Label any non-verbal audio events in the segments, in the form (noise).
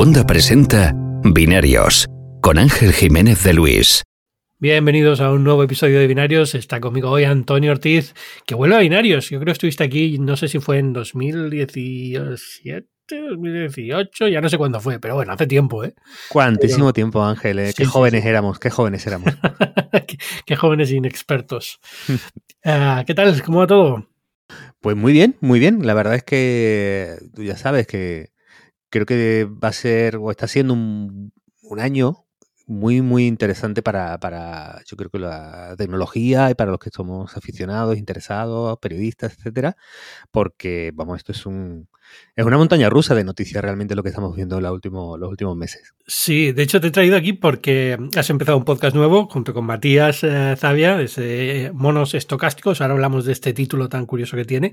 Wanda presenta Binarios con Ángel Jiménez de Luis. Bienvenidos a un nuevo episodio de Binarios. Está conmigo hoy Antonio Ortiz, que vuelve a Binarios. Yo creo que estuviste aquí, no sé si fue en 2017. 2018, ya no sé cuándo fue, pero bueno, hace tiempo, ¿eh? Cuantísimo tiempo, Ángel, ¿eh? qué jóvenes éramos, qué jóvenes éramos. (laughs) qué, jóvenes inexpertos. Ah, ¿Qué tal? ¿Cómo va todo? Pues muy bien, muy bien. La verdad es que tú ya sabes que creo que va a ser o está siendo un, año muy, muy interesante para, para, yo creo que la tecnología y para los que somos aficionados, interesados, periodistas, etcétera, porque, vamos, esto es un, es una montaña rusa de noticias realmente lo que estamos viendo en los últimos meses. Sí, de hecho te he traído aquí porque has empezado un podcast nuevo junto con Matías eh, Zavia, de Monos Estocásticos. Ahora hablamos de este título tan curioso que tiene.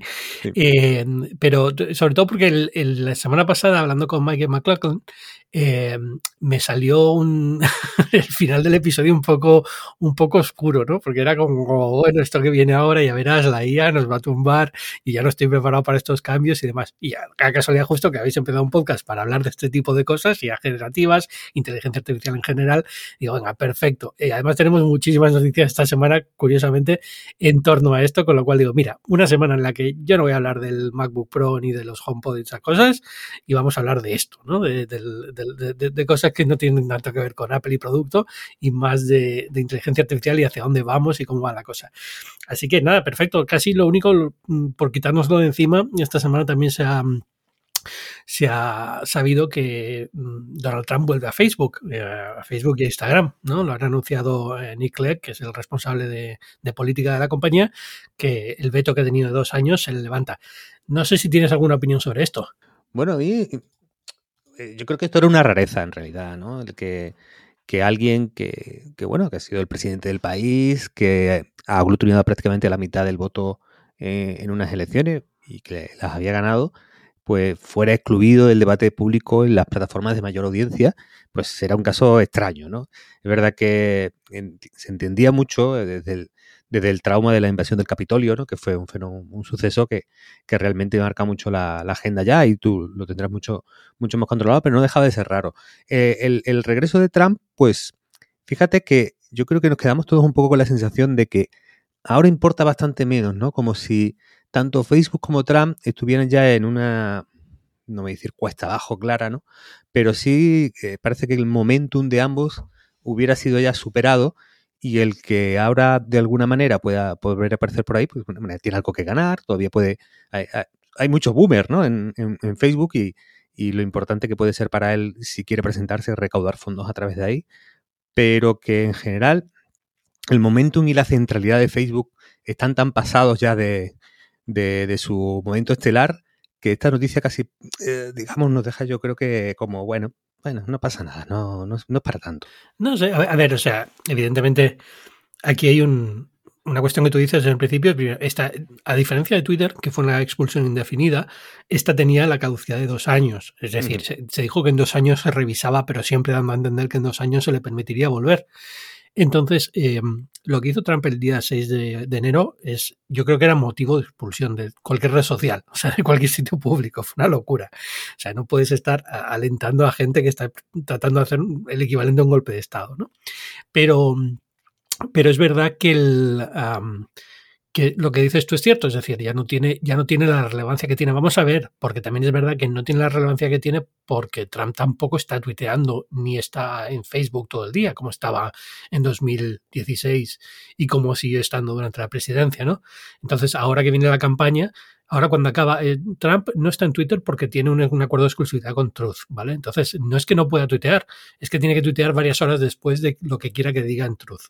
Eh, pero sobre todo porque la semana pasada, hablando con Mike McLaughlin, eh, me salió un (laughs) el final del episodio un poco, un poco oscuro, ¿no? Porque era como, bueno, esto que viene ahora, ya verás, la IA nos va a tumbar y ya no estoy preparado para estos cambios y demás. Y ya, casualidad justo que habéis empezado un podcast para hablar de este tipo de cosas, ya generativas, inteligencia artificial en general. Digo, venga, perfecto. Y además tenemos muchísimas noticias esta semana, curiosamente, en torno a esto, con lo cual digo, mira, una semana en la que yo no voy a hablar del MacBook Pro ni de los HomePod y esas cosas, y vamos a hablar de esto, ¿no? De, de cosas que no tienen tanto que ver con Apple y producto y más de, inteligencia artificial y hacia dónde vamos y cómo va la cosa. Así que nada, perfecto. Casi lo único, mm, por quitárnoslo de encima, esta semana también se ha se ha sabido que mm, Donald Trump vuelve a Facebook, eh, a Facebook y a Instagram, ¿no? Lo han anunciado eh, Nick Clegg, que es el responsable de, política de la compañía, que el veto que ha tenido de dos años se le levanta. No sé si tienes alguna opinión sobre esto. Bueno, eh, yo creo que esto era una rareza en realidad, ¿no? El que que alguien que, bueno, que ha sido el presidente del país, que ha aglutinado prácticamente la mitad del voto en unas elecciones y que las había ganado, pues fuera excluido del debate público en las plataformas de mayor audiencia, pues será un caso extraño, ¿no? Es verdad que se entendía mucho desde el, desde el trauma de la invasión del Capitolio, ¿no? que fue un, un suceso que, realmente marca mucho la, agenda ya y tú lo tendrás mucho, mucho más controlado, pero no dejaba de ser raro. Eh, el, regreso de Trump, pues fíjate que yo creo que nos quedamos todos un poco con la sensación de que ahora importa bastante menos, ¿no? Como si tanto Facebook como Trump estuvieran ya en una, no me a decir cuesta abajo clara, ¿no? Pero sí eh, parece que el momentum de ambos hubiera sido ya superado y el que ahora de alguna manera pueda poder aparecer por ahí, pues tiene algo que ganar, todavía puede... Hay, muchos boomers ¿no? en, Facebook y, lo importante que puede ser para él si quiere presentarse recaudar fondos a través de ahí, pero que en general el momentum y la centralidad de Facebook están tan pasados ya de, de, su momento estelar que esta noticia casi, eh, digamos, nos deja yo creo que como, bueno, bueno, no pasa nada, no, no, es para tanto. No sé, a ver, o sea, evidentemente aquí hay un, una cuestión que tú dices en el principio. Esta, a diferencia de Twitter, que fue una expulsión indefinida, esta tenía la caducidad de dos años. Es decir, se, dijo que en dos años se revisaba, pero siempre dando a entender que en dos años se le permitiría volver. Entonces, eh, lo que hizo Trump el día 6 de, enero es, yo creo que era motivo de expulsión de cualquier red social, (laughs) o sea, de cualquier sitio público. Fue una locura. O sea, no puedes estar alentando a gente que está tratando de hacer el equivalente a un golpe de Estado, ¿no? Pero, pero es verdad que el, que lo que dices tú es cierto, es decir, ya no tiene, ya no tiene la relevancia que tiene. Vamos a ver, porque también es verdad que no tiene la relevancia que tiene porque Trump tampoco está tuiteando ni está en Facebook todo el día, como estaba en 2016 y como sigue estando durante la presidencia, ¿no? Entonces, ahora que viene la campaña, ahora cuando acaba, eh, Trump no está en Twitter porque tiene un, un, acuerdo de exclusividad con Truth, ¿vale? Entonces, no es que no pueda tuitear, es que tiene que tuitear varias horas después de lo que quiera que diga en Truth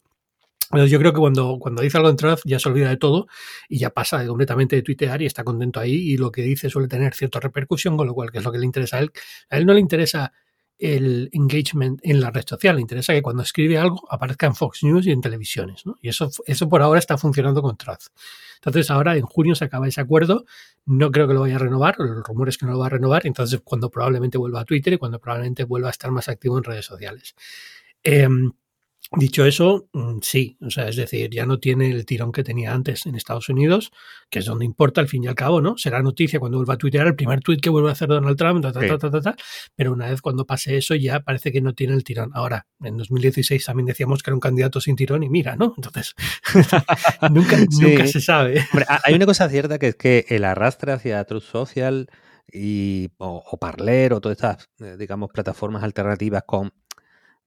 yo creo que cuando, cuando dice algo en Truth ya se olvida de todo y ya pasa completamente de tuitear y está contento ahí y lo que dice suele tener cierta repercusión, con lo cual, que es lo que le interesa a él. A él no le interesa el engagement en la red social, le interesa que cuando escribe algo aparezca en Fox News y en televisiones. Y eso, eso por ahora está funcionando con Truth. Entonces ahora en junio se acaba ese acuerdo, no creo que lo vaya a renovar, los rumores que no lo va a renovar, entonces cuando probablemente vuelva a Twitter y cuando probablemente vuelva a estar más activo en redes sociales. Eh, Dicho eso, mm, sí, o sea, es decir, ya no tiene el tirón que tenía antes en Estados Unidos, que es donde importa al fin y al cabo, ¿no? Será noticia cuando vuelva a tuitear el primer tuit que vuelva a hacer Donald Trump, pero una vez cuando pase eso ya parece que no tiene el tirón. Ahora, en 2016 también decíamos que era un candidato sin tirón y mira, ¿no? Entonces, (laughs) nunca, (laughs) nunca se sabe. hay una cosa cierta que es que el arrastre hacia Truth Social y, o, o Parler o todas estas, eh, digamos, plataformas alternativas con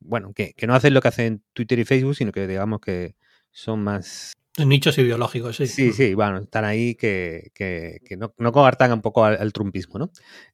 bueno, que, que no hacen lo que hacen Twitter y Facebook, sino que digamos que son más Nichos ideológicos, sí. Sí, sí, bueno, están ahí que, que, que no, no coartan un poco al, trumpismo, ¿no?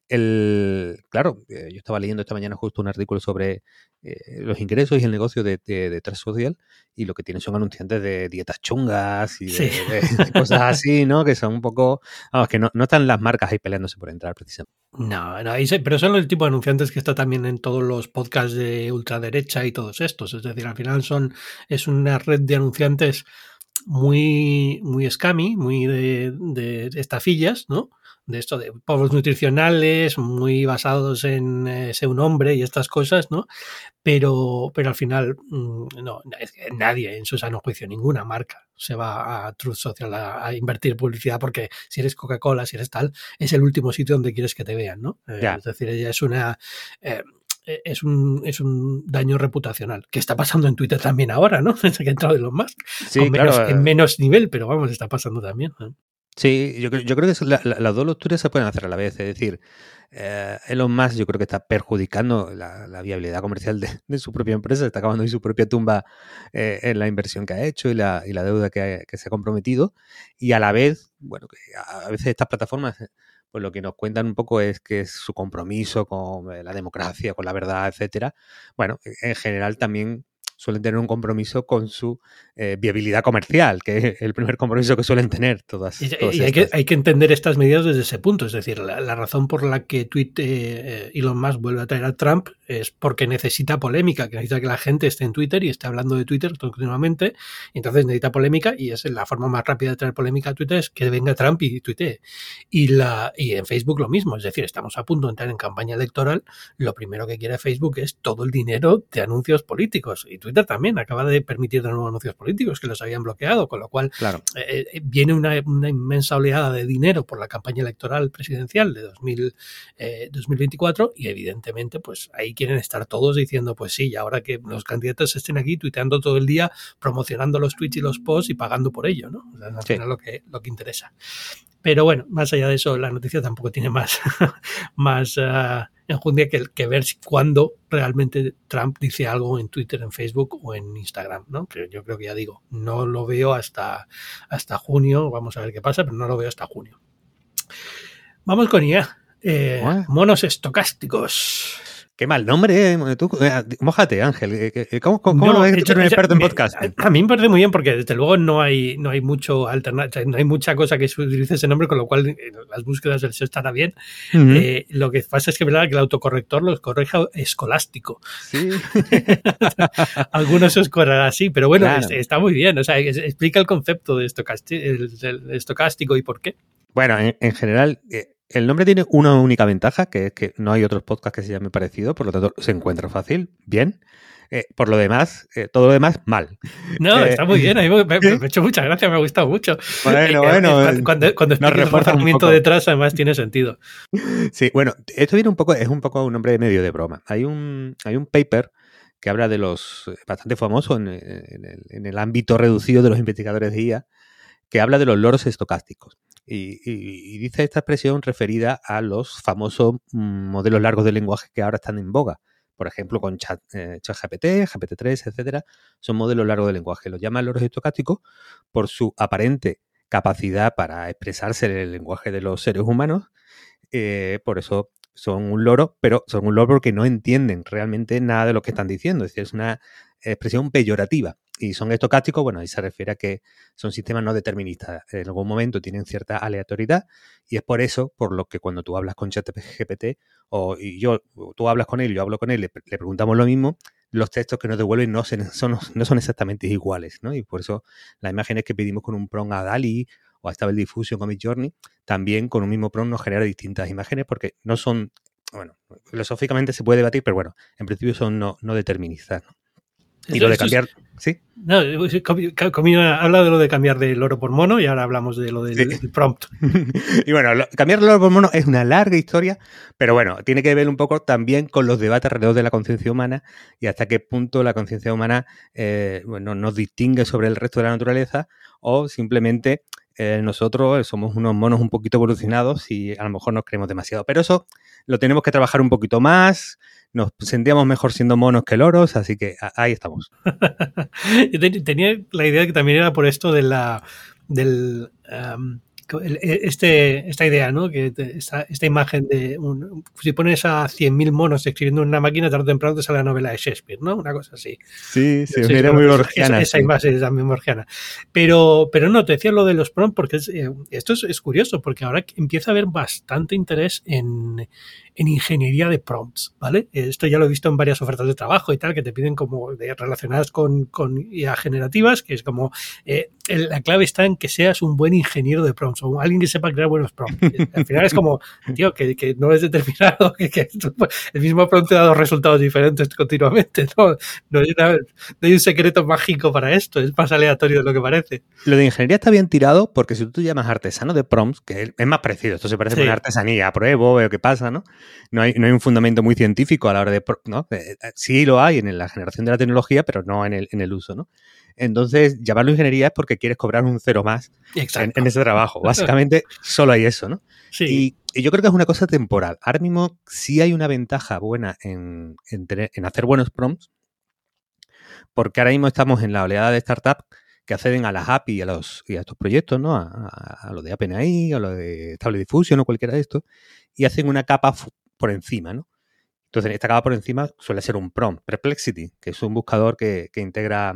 El, claro, eh, yo estaba leyendo esta mañana justo un artículo sobre eh, los ingresos y el negocio de, de, Social y lo que tienen son anunciantes de dietas chungas y de, cosas así, ¿no? Que son un poco, vamos, que no, no están las marcas ahí peleándose por entrar precisamente. No, no, pero son el tipo de anunciantes que está también en todos los podcasts de ultraderecha y todos estos. Es decir, al final son, es una red de anunciantes muy, muy scammy, muy de, de estafillas, ¿no? De esto de povos nutricionales, muy basados en eh, ser un hombre y estas cosas, ¿no? Pero, pero al final, mm, no, nadie en su sano juicio, ninguna marca se va a Truth Social a, invertir publicidad porque si eres Coca-Cola, si eres tal, es el último sitio donde quieres que te vean, ¿no? Eh, es decir, ella es una... Eh, e, es un, es un daño reputacional, que está pasando en Twitter también ahora, ¿no? (laughs) Desde que ha entrado Elon Musk. Sí, menos, en menos nivel, pero vamos, está pasando también. Sí, yo, yo creo que las dos lecturas se pueden hacer a la vez. Es decir, eh, Elon Musk yo creo que está perjudicando la, viabilidad comercial de, su propia empresa, está acabando en su propia tumba eh, en la inversión que ha hecho y la, y la deuda que, que, se ha comprometido. Y a la vez, bueno, a veces estas plataformas pues lo que nos cuentan un poco es que es su compromiso con eh, la democracia, con la verdad, etcétera. Bueno, en general también suelen tener un compromiso con su eh, viabilidad comercial, que es el primer compromiso que suelen tener todas. Y, hay, que, hay, que, entender estas medidas desde ese punto. Es decir, la, razón por la que Twitter, eh, Elon Musk vuelve a traer a Trump es porque necesita polémica, que necesita que la gente esté en Twitter y esté hablando de Twitter continuamente. Entonces necesita polémica y es la forma más rápida de traer polémica a Twitter es que venga Trump y tuitee. Y, la, y en Facebook lo mismo. Es decir, estamos a punto de entrar en campaña electoral. Lo primero que quiere Facebook es todo el dinero de anuncios políticos. Y Twitter también acaba de permitir de nuevo anuncios políticos que los habían bloqueado, con lo cual eh, eh, viene una, inmensa oleada de dinero por la campaña electoral presidencial de 2024 eh, y evidentemente pues ahí quieren estar todos diciendo pues sí, y ahora que los candidatos estén aquí tuiteando todo el día, promocionando los tweets y los posts y pagando por ello, ¿no? O sea, lo que, lo que interesa. Pero bueno, más allá de eso, la noticia tampoco tiene más, (laughs) más uh, enjundia que, que ver cuándo realmente Trump dice algo en Twitter, en Facebook o en Instagram, ¿no? Que yo creo que ya digo, no lo veo hasta, hasta junio, vamos a ver qué pasa, pero no lo veo hasta junio. Vamos con IA. Eh, monos estocásticos. Qué mal nombre, ¿eh? Tú, eh, mójate, Ángel. Eh, ¿Cómo, cómo no, lo ves hecho, un experto en podcast? A mí me parece muy bien porque desde luego no hay, no hay mucho alternativa, no hay mucha cosa que se utilice ese nombre, con lo cual las búsquedas del SEO estará bien. lo que pasa es que verdad que el autocorrector los corrija escolástico. Sí. (laughs) Algunos os correrá así, pero bueno, está muy bien. O sea, explica el concepto de estocástico y por qué. Bueno, en, general, el nombre tiene una única ventaja, que es que no hay otros podcasts que se llamen parecido, por lo tanto se encuentra fácil, bien. Eh, por lo demás, eh, todo lo demás, mal. No, eh, está muy bien, a mí me, ha hecho muchas gracias, me ha gustado mucho. Bueno, bueno. Cuando, cuando el reforzamiento detrás, además tiene sentido. Sí, bueno, esto viene un poco, es un poco un nombre medio de broma. Hay un, hay un paper que habla de los, bastante famoso en el ámbito reducido de los investigadores de IA, que habla de los loros estocásticos. Y, dice esta expresión referida a los famosos mm, modelos largos de lenguaje que ahora están en boga. Por ejemplo, con chat, eh, ChatGPT, GPT-3, etcétera, son modelos largos de lenguaje. Los llaman loros estocásticos por su aparente capacidad para expresarse en el lenguaje de los seres humanos. Eh, por eso son un loro, pero son un loro porque no entienden realmente nada de lo que están diciendo. Es decir, es una expresión peyorativa y son estocásticos, bueno, ahí se refiere a que son sistemas no deterministas. En algún momento tienen cierta aleatoriedad y es por eso, por lo que cuando tú hablas con ChatGPT o yo, tú hablas con él, yo hablo con él, le, preguntamos lo mismo, los textos que nos devuelven no, son, no son exactamente iguales, ¿no? Y por eso las imágenes que pedimos con un prompt a DALI o a Stable Diffusion con Midjourney, también con un mismo prompt nos genera distintas imágenes porque no son, bueno, filosóficamente se puede debatir, pero bueno, en principio son no, no deterministas, ¿no? Y lo de cambiar, ¿sí? No, Comino ha hablado de lo de cambiar del oro por mono y ahora hablamos de lo del, prompt. (laughs) y bueno, cambiar el oro por mono es una larga historia, pero bueno, tiene que ver un poco también con los debates alrededor de la conciencia humana y hasta qué punto la conciencia humana eh, bueno, nos distingue sobre el resto de la naturaleza o simplemente eh, nosotros somos unos monos un poquito evolucionados y a lo mejor nos creemos demasiado. Pero eso lo tenemos que trabajar un poquito más, nos sentíamos mejor siendo monos que loros, así que ahí estamos. (laughs) Yo tenía la idea que también era por esto de la del e, este, esta idea, ¿no? Que esta, esta imagen de un, si pones a 100.000 monos escribiendo en una máquina, tarde o temprano te sale la novela de Shakespeare, ¿no? Una cosa así. Sí, sí, sí era muy borgiana. Esa, imagen es también borgiana. Pero, pero no, te decía lo de los prompts porque eh, esto es, es, curioso, porque ahora empieza a haber bastante interés en, en ingeniería de prompts, ¿vale? Esto ya lo he visto en varias ofertas de trabajo y tal, que te piden como relacionadas con, con IA generativas, que es como eh, la clave está en que seas un buen ingeniero de prompts o alguien que sepa crear buenos prompts. Al final es como, (laughs) tío, que, que no es determinado, (laughs) que, que, el mismo prompt te da dos resultados diferentes continuamente, ¿no? No hay, no hay, un secreto mágico para esto, es más aleatorio de lo que parece. Lo de ingeniería está bien tirado porque si tú llamas artesano de prompts, que es más parecido, esto se parece a una artesanía, apruebo, veo qué pasa, ¿no? No hay, no hay un fundamento muy científico a la hora de... ¿no? Eh, eh, sí lo hay en la generación de la tecnología, pero no en el, en el uso, ¿no? Entonces, llamarlo ingeniería es porque quieres cobrar un cero más en, ese trabajo. Básicamente, (laughs) solo hay eso, ¿no? Sí. Y, yo creo que es una cosa temporal. Ahora mismo sí hay una ventaja buena en, en, hacer buenos prompts, porque ahora mismo estamos en la oleada de startups que acceden a las API y a, los, y a estos proyectos, ¿no? A, a, lo de OpenAI, a lo de Stable Diffusion o cualquiera de estos, y hacen una capa por encima, ¿no? Entonces, esta capa por encima suele ser un prompt. Perplexity, que es un buscador que, integra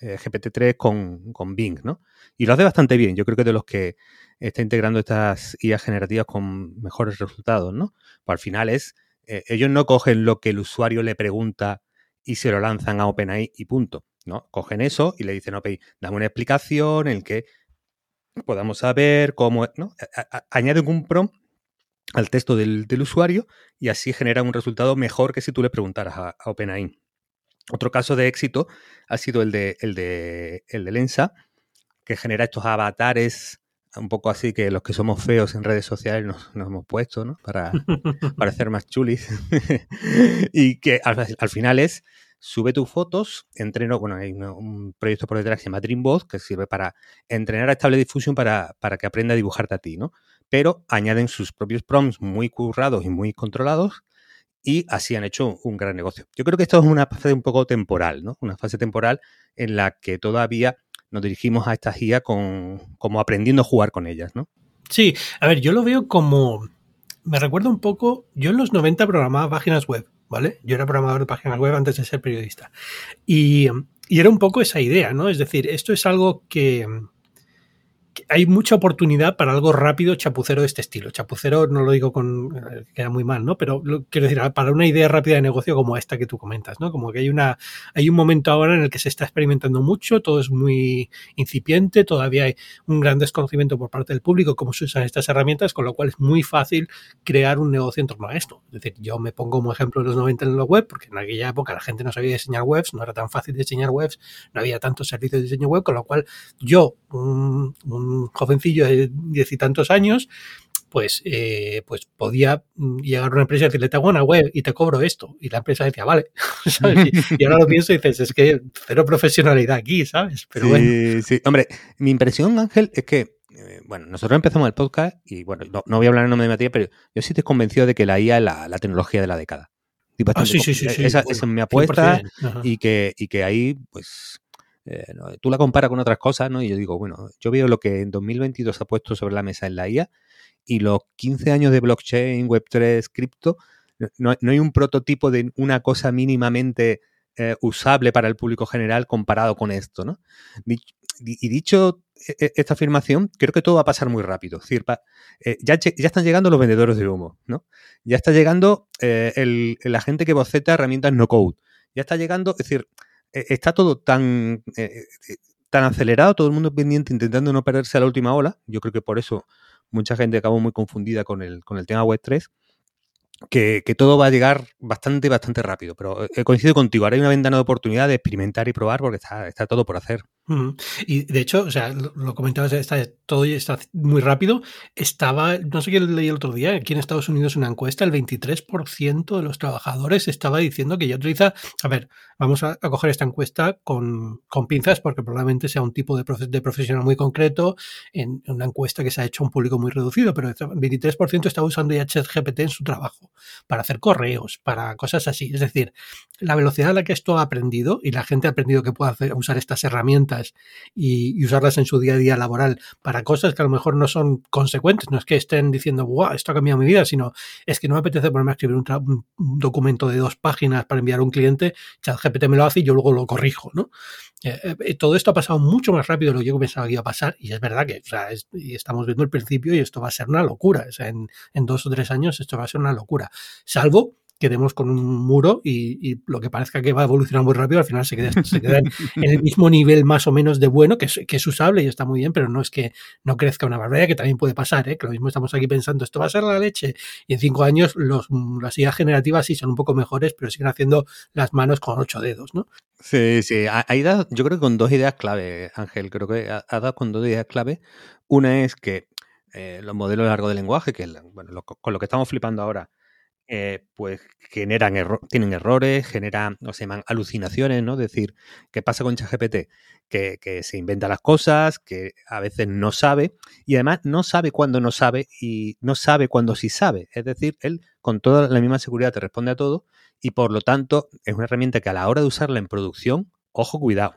eh, GPT-3 con, Bing, ¿no? Y lo hace bastante bien. Yo creo que de los que está integrando estas IA generativas con mejores resultados, ¿no? Pues al final es, eh, ellos no cogen lo que el usuario le pregunta y se lo lanzan a OpenAI y punto, ¿no? Cogen eso y le dicen, OpenAI, dame una explicación en que podamos saber cómo, ¿no? Añaden un prompt al texto del, usuario y así genera un resultado mejor que si tú le preguntaras a, OpenAI. Otro caso de éxito ha sido el de, el de, el de Lensa, que genera estos avatares un poco así que los que somos feos en redes sociales nos, hemos puesto, ¿no? Para (laughs) parecer más chulis. (laughs) y que al, final es, sube tus fotos, entreno, bueno, hay un, proyecto por detrás que se llama Dreambot, que sirve para entrenar a Stable Diffusion para, para que aprenda a dibujarte a ti, ¿no? pero añaden sus propios prompts muy currados y muy controlados y así han hecho un gran negocio. Yo creo que esto es una fase un poco temporal, ¿no? Una fase temporal en la que todavía nos dirigimos a esta guía con, como aprendiendo a jugar con ellas, ¿no? Sí, a ver, yo lo veo como... Me recuerda un poco, yo en los 90 programaba páginas web, ¿vale? Yo era programador de páginas web antes de ser periodista. Y, y era un poco esa idea, ¿no? Es decir, esto es algo que, hay mucha oportunidad para algo rápido chapucero de este estilo. Chapucero no lo digo con que era muy mal, ¿no? Pero quiero decir, para una idea rápida de negocio como esta que tú comentas, ¿no? Como que hay una hay un momento ahora en el que se está experimentando mucho, todo es muy incipiente, todavía hay un gran desconocimiento por parte del público cómo se usan estas herramientas, con lo cual es muy fácil crear un negocio en torno a esto. Es decir, yo me pongo como ejemplo de los 90 en la web, porque en aquella época la gente no sabía diseñar webs, no era tan fácil diseñar webs, no había tantos servicios de diseño web, con lo cual yo un jovencillo de diez y tantos años, pues, eh, pues podía llegar a una empresa y decirle, te hago una web y te cobro esto. Y la empresa decía, vale. (laughs) Y, ahora lo pienso y dices, es que cero profesionalidad aquí, ¿sabes? Pero sí, sí. Hombre, mi impresión, Ángel, es que, eh, bueno, nosotros empezamos el podcast y, bueno, no, voy a hablar en nombre de Matías, pero yo sí estoy convencido de que la IA es la, tecnología de la década. Ah, sí, sí, sí, esa, es mi apuesta y que, y que ahí, pues, eh, tú la comparas con otras cosas, ¿no? Y yo digo, bueno, yo veo lo que en 2022 ha puesto sobre la mesa en la IA y los 15 años de blockchain, Web3, cripto, no, hay un prototipo de una cosa mínimamente eh, usable para el público general comparado con esto, ¿no? Y dicho e, e, esta afirmación, creo que todo va a pasar muy rápido. Es decir, eh, ya, están llegando los vendedores de humo, ¿no? Ya está llegando el, la gente que boceta herramientas no code. Ya está llegando, es decir, está todo tan, eh, eh, tan acelerado, todo el mundo pendiente intentando no perderse a la última ola. Yo creo que por eso mucha gente acabó muy confundida con el, con el tema Web 3. que, todo va a llegar bastante, bastante rápido. Pero he coincidido contigo, ahora hay una ventana de oportunidad de experimentar y probar porque está, está todo por hacer. Y de hecho, o sea, lo, comentabas, está, todo está muy rápido. Estaba, no sé qué leí el otro día, aquí en Estados Unidos una encuesta, el 23% de los trabajadores estaba diciendo que ya utiliza, a ver, vamos a, coger esta encuesta con, con, pinzas porque probablemente sea un tipo de, de profesional muy concreto, en, una encuesta que se ha hecho a un público muy reducido, pero el 23% está usando ya ChatGPT en su trabajo, para hacer correos, para cosas así. Es decir, la velocidad a la que esto ha aprendido y la gente ha aprendido que puede usar estas herramientas y, usarlas en su día a día laboral para cosas que a lo mejor no son consecuentes. No es que estén diciendo, wow, esto ha cambiado mi vida, sino es que no me apetece ponerme a escribir un, documento de dos páginas para enviar a un cliente, ChatGPT me lo hace y yo luego lo corrijo, ¿no? Eh, eh, todo esto ha pasado mucho más rápido de lo que yo pensaba que iba a pasar y es verdad que estamos viendo el principio y esto va a ser una locura. En dos o tres años esto va a ser una locura. Salvo quedemos con un muro y, lo que parezca que va a evolucionar muy rápido, al final se queda, se queda en, el mismo nivel más o menos de bueno, que es, que es, usable y está muy bien, pero no es que no crezca una barbaridad, que también puede pasar, ¿eh? que lo mismo estamos aquí pensando, esto va a ser la leche, y en cinco años las ideas generativas sí son un poco mejores, pero siguen haciendo las manos con ocho dedos, ¿no? Sí, sí, hay dado, yo creo que con dos ideas clave, Ángel, creo que ha, dado con dos ideas clave. Una es que eh, los modelos largos de lenguaje, que bueno, con lo que estamos flipando ahora, eh, pues generan tienen errores, generan, o se llaman alucinaciones, ¿no? Es decir, ¿qué pasa con ChatGPT? Que, que, se inventa las cosas, que a veces no sabe, y además no sabe cuándo no sabe y no sabe cuándo sí sabe. Es decir, él con toda la misma seguridad te responde a todo y por lo tanto es una herramienta que a la hora de usarla en producción, ojo, cuidado.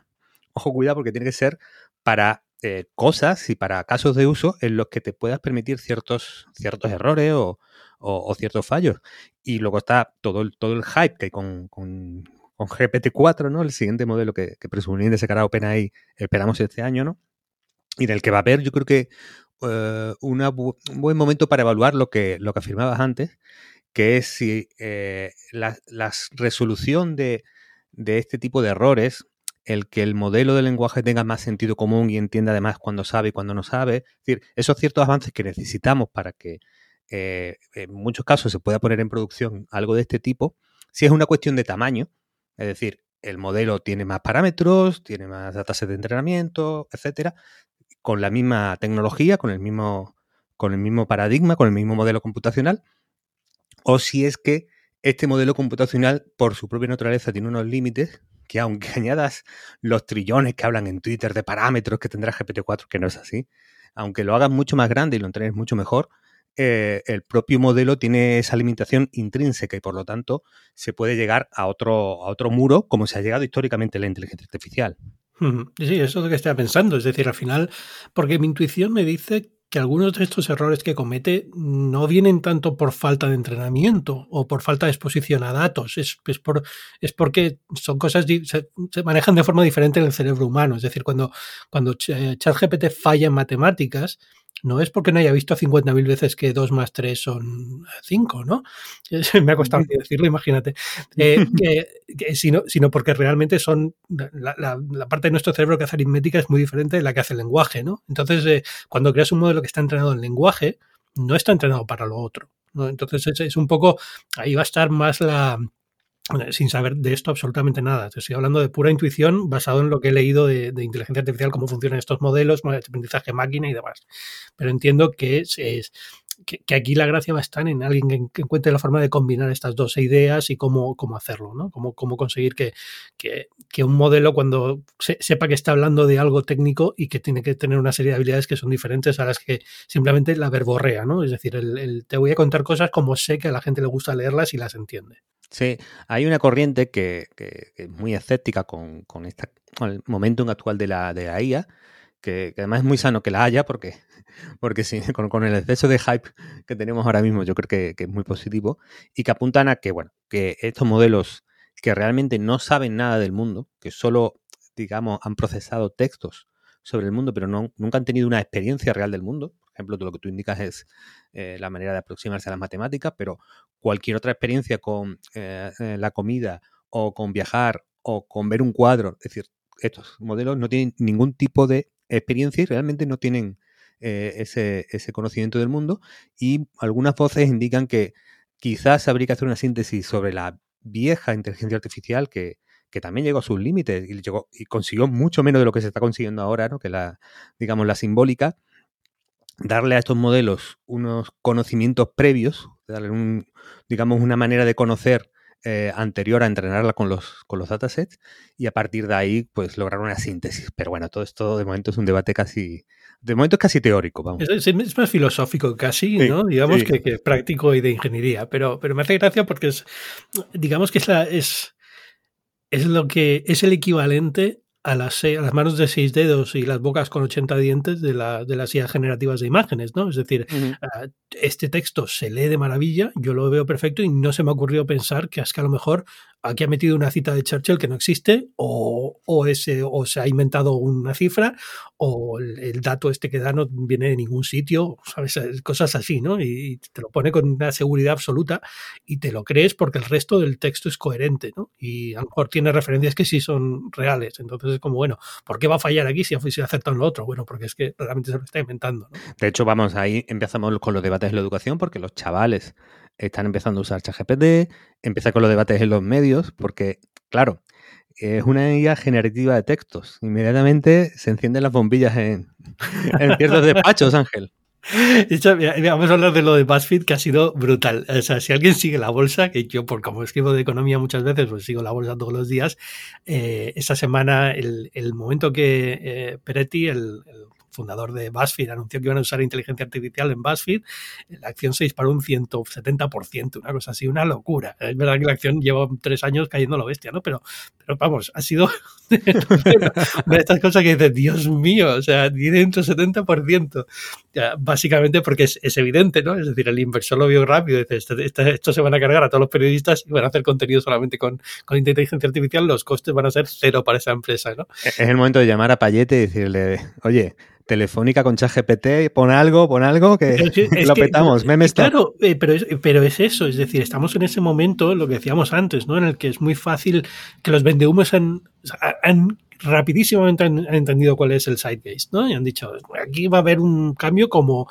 Ojo, cuidado porque tiene que ser para eh, cosas y para casos de uso en los que te puedas permitir ciertos, ciertos errores o, o, ciertos fallos. Y luego está todo el, todo el hype que hay con, con, GPT-4, ¿no? El siguiente modelo que, que presumiblemente sacará OpenAI, esperamos este año, ¿no? Y del que va a haber, yo creo que eh, un buen momento para evaluar lo que, lo que afirmabas antes, que es si eh, la, resolución de, de, este tipo de errores, el que el modelo de lenguaje tenga más sentido común y entienda además cuando sabe y cuando no sabe, es decir, esos ciertos avances que necesitamos para que eh, en muchos casos se pueda poner en producción algo de este tipo, si es una cuestión de tamaño, es decir, el modelo tiene más parámetros, tiene más datasets de entrenamiento, etcétera, con la misma tecnología, con el mismo, con el mismo paradigma, con el mismo modelo computacional, o si es que este modelo computacional, por su propia naturaleza, tiene unos límites que aunque (laughs) añadas los trillones que hablan en Twitter de parámetros que tendrá GPT-4, que no es así, aunque lo hagas mucho más grande y lo entrenes mucho mejor, eh, el propio modelo tiene esa limitación intrínseca y por lo tanto se puede llegar a otro, a otro muro como se ha llegado históricamente la inteligencia artificial. Sí, eso es lo que estaba pensando. Es decir, al final, porque mi intuición me dice que algunos de estos errores que comete no vienen tanto por falta de entrenamiento o por falta de exposición a datos, es, es, por, es porque son cosas se, se, manejan de forma diferente en el cerebro humano. Es decir, cuando, cuando ChatGPT falla en matemáticas, no es porque no haya visto 50.000 veces que 2 más 3 son 5, ¿no? (laughs) Me ha costado decirlo, imagínate. Eh, (laughs) sino, sino, porque realmente son. La, parte de nuestro cerebro que hace aritmética es muy diferente de la que hace el lenguaje, ¿no? Entonces, eh, cuando creas un modelo está entrenado en lenguaje, no está entrenado para lo otro. Entonces, es un poco. Ahí va a estar más la sin saber de esto absolutamente nada. Estoy hablando de pura intuición basado en lo que he leído de, inteligencia artificial, cómo funcionan estos modelos, aprendizaje máquina y demás. Pero entiendo que es, que, aquí la gracia va a estar en alguien que, encuentre la forma de combinar estas dos ideas y cómo, cómo hacerlo, ¿no? Cómo, cómo conseguir que, que, un modelo cuando sepa que está hablando de algo técnico y que tiene que tener una serie de habilidades que son diferentes a las que simplemente la verborrea, ¿no? Es decir, el, te voy a contar cosas como sé que a la gente le gusta leerlas y las entiende. Sí, hay una corriente que, es muy escéptica con, con, el momento actual de la, de la IA, que, además es muy sano que la haya, porque, (laughs) porque (laughs) con, el exceso de hype que tenemos ahora mismo, yo creo que, que, es muy positivo, y que apuntan a que, bueno, que estos modelos que realmente no saben nada del mundo, que solo, digamos, han procesado textos sobre el mundo, pero no, nunca han tenido una experiencia real del mundo. Por ejemplo, lo que tú indicas es eh, la manera de aproximarse a las matemáticas, pero cualquier otra experiencia con eh, eh, la comida o con viajar o con ver un cuadro, es decir, estos modelos no tienen ningún tipo de experiencia y realmente no tienen ese, ese, conocimiento del mundo y algunas voces indican que quizás habría que hacer una síntesis sobre la vieja inteligencia artificial que, que también llegó a sus límites y, llegó, y consiguió mucho menos de lo que se está consiguiendo ahora, ¿no? que la, digamos, la simbólica, darle a estos modelos unos conocimientos previos, darle un, digamos, una manera de conocer eh, anterior a entrenarla con los, con los datasets y a partir de ahí, pues lograr una síntesis. Pero bueno, todo esto de momento es un debate casi, de momento es casi teórico, vamos. Es, más filosófico casi, ¿no? Digamos que, práctico y de ingeniería, pero, pero me hace gracia porque es, digamos que es, la, es, es lo que es el equivalente a las, a las manos de seis dedos y las bocas con 80 dientes de, la, de las ideas generativas de imágenes, ¿no? Es decir, ah, este texto se lee de maravilla, yo lo veo perfecto y no se me ha ocurrido pensar que es que a lo mejor aquí ha metido una cita de Churchill que no existe, o, o, ese, o se ha inventado una cifra, o el, dato este que da no viene de ningún sitio, ¿sabes? Cosas así, ¿no? Y, te lo pone con una seguridad absoluta y te lo crees porque el resto del texto es coherente, ¿no? Y a lo mejor tiene referencias que sí son reales. Entonces es como, bueno, ¿por qué va a fallar aquí si ha acertado en lo otro? Bueno, porque es que realmente se lo está inventando. De hecho, vamos, ahí empezamos con los debates de la educación porque los chavales están empezando a usar ChatGPT, empieza con los debates en los medios, porque, claro, es una IA generativa de textos. Inmediatamente se encienden las bombillas en, (laughs) ciertos despachos, Ángel. (laughs) vamos a hablar de lo de BuzzFeed, que ha sido brutal. O sea, si alguien sigue la bolsa, que yo, por como escribo de economía muchas veces, pues sigo la bolsa todos los días, eh, esta semana, el, momento que eh, Peretti, el fundador de BuzzFeed, anunció que iban a usar inteligencia artificial en BuzzFeed, la acción se disparó un 170%, una cosa así, una locura. Es verdad que la acción lleva tres años cayendo a lo bestia, ¿no? Pero, vamos, ha sido (laughs) una de estas cosas que dices, Dios mío, o sea, tiene un 70%. básicamente porque es, evidente, ¿no? Es decir, el inversor lo vio rápido, dice, esto, se van a cargar a todos los periodistas y van a hacer contenido solamente con, con inteligencia artificial, los costes van a ser cero para esa empresa, ¿no? Es el momento de llamar a Payete y decirle, oye, Telefónica con ChatGPT, pon algo, pon algo, que lo petamos, memes Claro, eh, pero, es, pero es eso, es decir, estamos en ese momento, lo que decíamos antes, ¿no? En el que es muy fácil que los vendehumos han, han rapidísimamente han, entendido cuál es el sidebase, ¿no? Y han dicho, aquí va a haber un cambio como,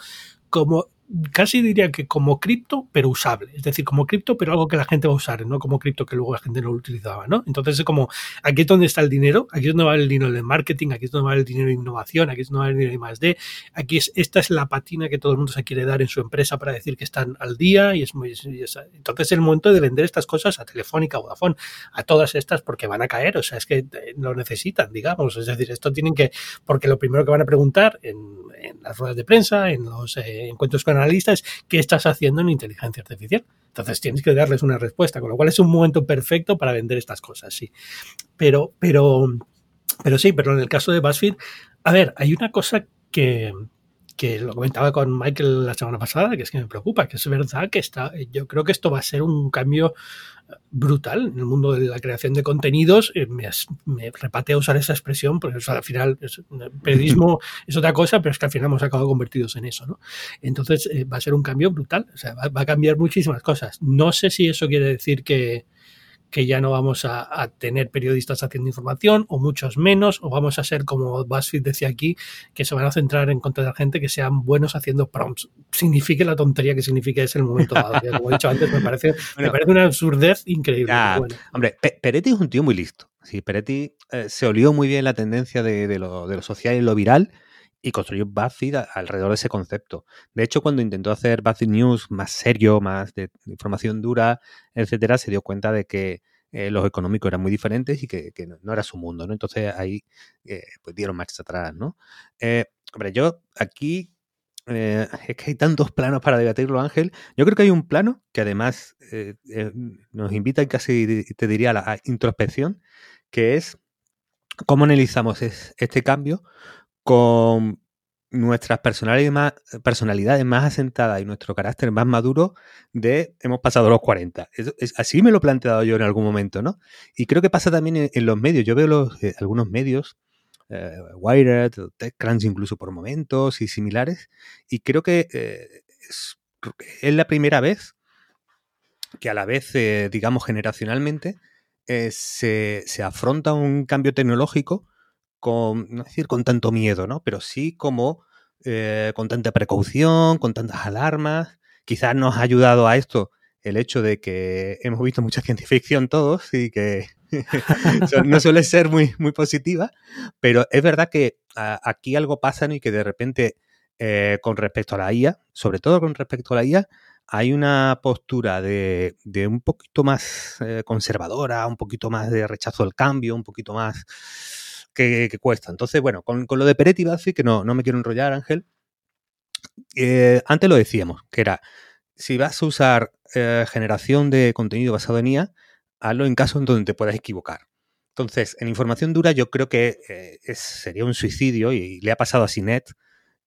como casi diría que como cripto, pero usable. Es decir, como cripto, pero algo que la gente va a usar, no como cripto que luego la gente no lo utilizaba, ¿no? Entonces es como, aquí es donde está el dinero, aquí es donde va el dinero de marketing, aquí es donde va el dinero de innovación, aquí es donde va el dinero de más de, aquí es, esta es la patina que todo el mundo se quiere dar en su empresa para decir que están al día y es muy, entonces es el momento de vender estas cosas a Telefónica, Vodafone, a todas estas porque van a caer, o sea, es que eh, lo necesitan, digamos, es decir, esto tienen que, porque lo primero que van a preguntar en, las ruedas de prensa, en los eh, encuentros con analistas, ¿qué estás haciendo en inteligencia artificial? Entonces tienes que darles una respuesta, con lo cual es un momento perfecto para vender estas cosas, sí. Pero, pero, pero sí, pero en el caso de BuzzFeed, a ver, hay una cosa que, que lo comentaba con Michael la semana pasada, que es que me preocupa, que es verdad que está, yo creo que esto va a ser un cambio brutal en el mundo de la creación de contenidos. Eh, me, me a usar esa expresión, porque al final el periodismo (laughs) es otra cosa, pero es que al final hemos acabado convertidos en eso, ¿no? Entonces eh, va a ser un cambio brutal, o sea, va, a cambiar muchísimas cosas. No sé si eso quiere decir que, que ya no vamos a, tener periodistas haciendo información, o muchos menos, o vamos a ser como BuzzFeed decía aquí, que se van a centrar en contratar gente que sean buenos haciendo prompts. Signifique la tontería que signifique ese el momento dado. Como he dicho antes, me parece, me parece una absurdez increíble. Hombre, Peretti es un tío muy listo. Sí, Peretti eh, se olió muy bien la tendencia de, lo, de lo social y lo viral y construyó BuzzFeed alrededor de ese concepto. De hecho, cuando intentó hacer BuzzFeed News más serio, más de información dura, etcétera, se dio cuenta de que eh, los económicos eran muy diferentes y que, no, era su mundo, ¿no? Entonces ahí eh, pues dieron marcha atrás, ¿no? Eh, hombre, yo aquí es que hay tantos planos para debatirlo, Ángel. Yo creo que hay un plano que además nos invita casi, te diría, a la introspección, que es cómo analizamos este cambio con nuestras personalidades más, asentadas y nuestro carácter más maduro de hemos pasado los 40. así me lo he planteado yo en algún momento, ¿no? Y creo que pasa también en, los medios. Yo veo los, eh, algunos medios, eh, Wired, TechCrunch incluso por momentos y similares, y creo que eh, es, la primera vez que a la vez, digamos, generacionalmente, se, se afronta un cambio tecnológico con, no decir con tanto miedo, ¿no? Pero sí como eh, con tanta precaución, con tantas alarmas. Quizás nos ha ayudado a esto el hecho de que hemos visto mucha ciencia (laughs) ficción todos y que (laughs) no suele ser muy, muy positiva, pero es verdad que aquí algo pasa y que de repente eh, con respecto a la IA, sobre todo con respecto a la IA, hay una postura de, un poquito más eh, conservadora, un poquito más de rechazo al cambio, un poquito más que, cuesta. Entonces, bueno, con, lo de Peretti Buffy, que no, no me quiero enrollar, Ángel, eh, antes lo decíamos, que era, si vas a usar generación de contenido basado en IA, hazlo en casos en donde te puedas equivocar. Entonces, en información dura yo creo que sería un suicidio y le ha pasado a Sinet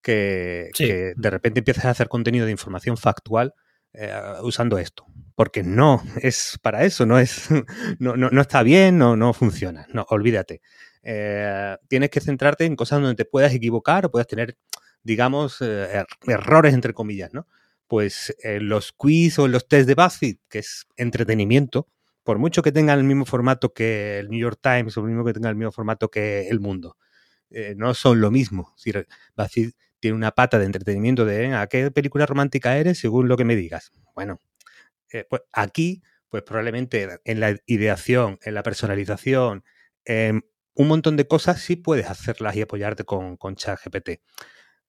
que, de repente empiezas a hacer contenido de información factual eh, usando esto. Porque no es para eso, no es, (laughs) no, no, está bien, no, no funciona. No, olvídate. Eh, tienes que centrarte en cosas donde te puedas equivocar o puedas tener, digamos, eh, er, errores entre comillas, ¿no? Pues los quiz o los test de BuzzFeed, que es entretenimiento, por mucho que tengan el mismo formato que el New York Times o lo mismo que tengan el mismo formato que El Mundo, no son lo mismo. Es BuzzFeed tiene una pata de entretenimiento de ¿a qué película romántica eres según lo que me digas? Bueno, eh, pues aquí, pues probablemente en la ideación, en la personalización, en un montón de cosas sí puedes hacerlas y apoyarte con, con ChatGPT.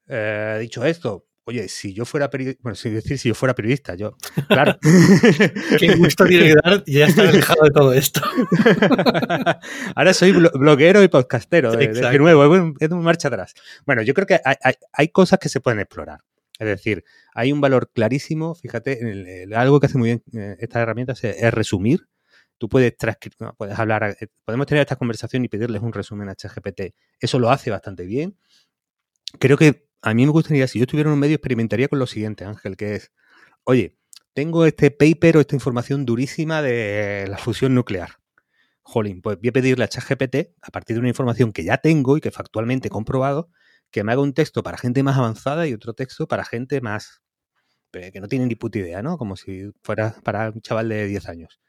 Eh, dicho esto, Oye, si yo fuera periodista, bueno, si decir si yo fuera periodista, yo, claro. (laughs) Qué gusto tiene que dar ya estar alejado de todo esto. (laughs) Ahora soy bloguero y podcastero, de, nuevo, es un marcha atrás. Bueno, yo creo que hay, cosas que se pueden explorar. Es decir, hay un valor clarísimo, fíjate, algo que hace muy bien eh, estas herramientas es, resumir. Tú puedes puedes hablar, eh, podemos tener esta conversación y pedirles un resumen a ChatGPT. Eso lo hace bastante bien. Creo que a mí me gustaría, si yo estuviera en un medio, experimentaría con lo siguiente, Ángel, que es, oye, tengo este paper o esta información durísima de la fusión nuclear. Jolín, pues voy a pedirle a ChatGPT, a partir de una información que ya tengo y que factualmente he comprobado, que me haga un texto para gente más avanzada y otro texto para gente más que no tiene ni puta idea, ¿no? Como si fuera para un chaval de 10 años.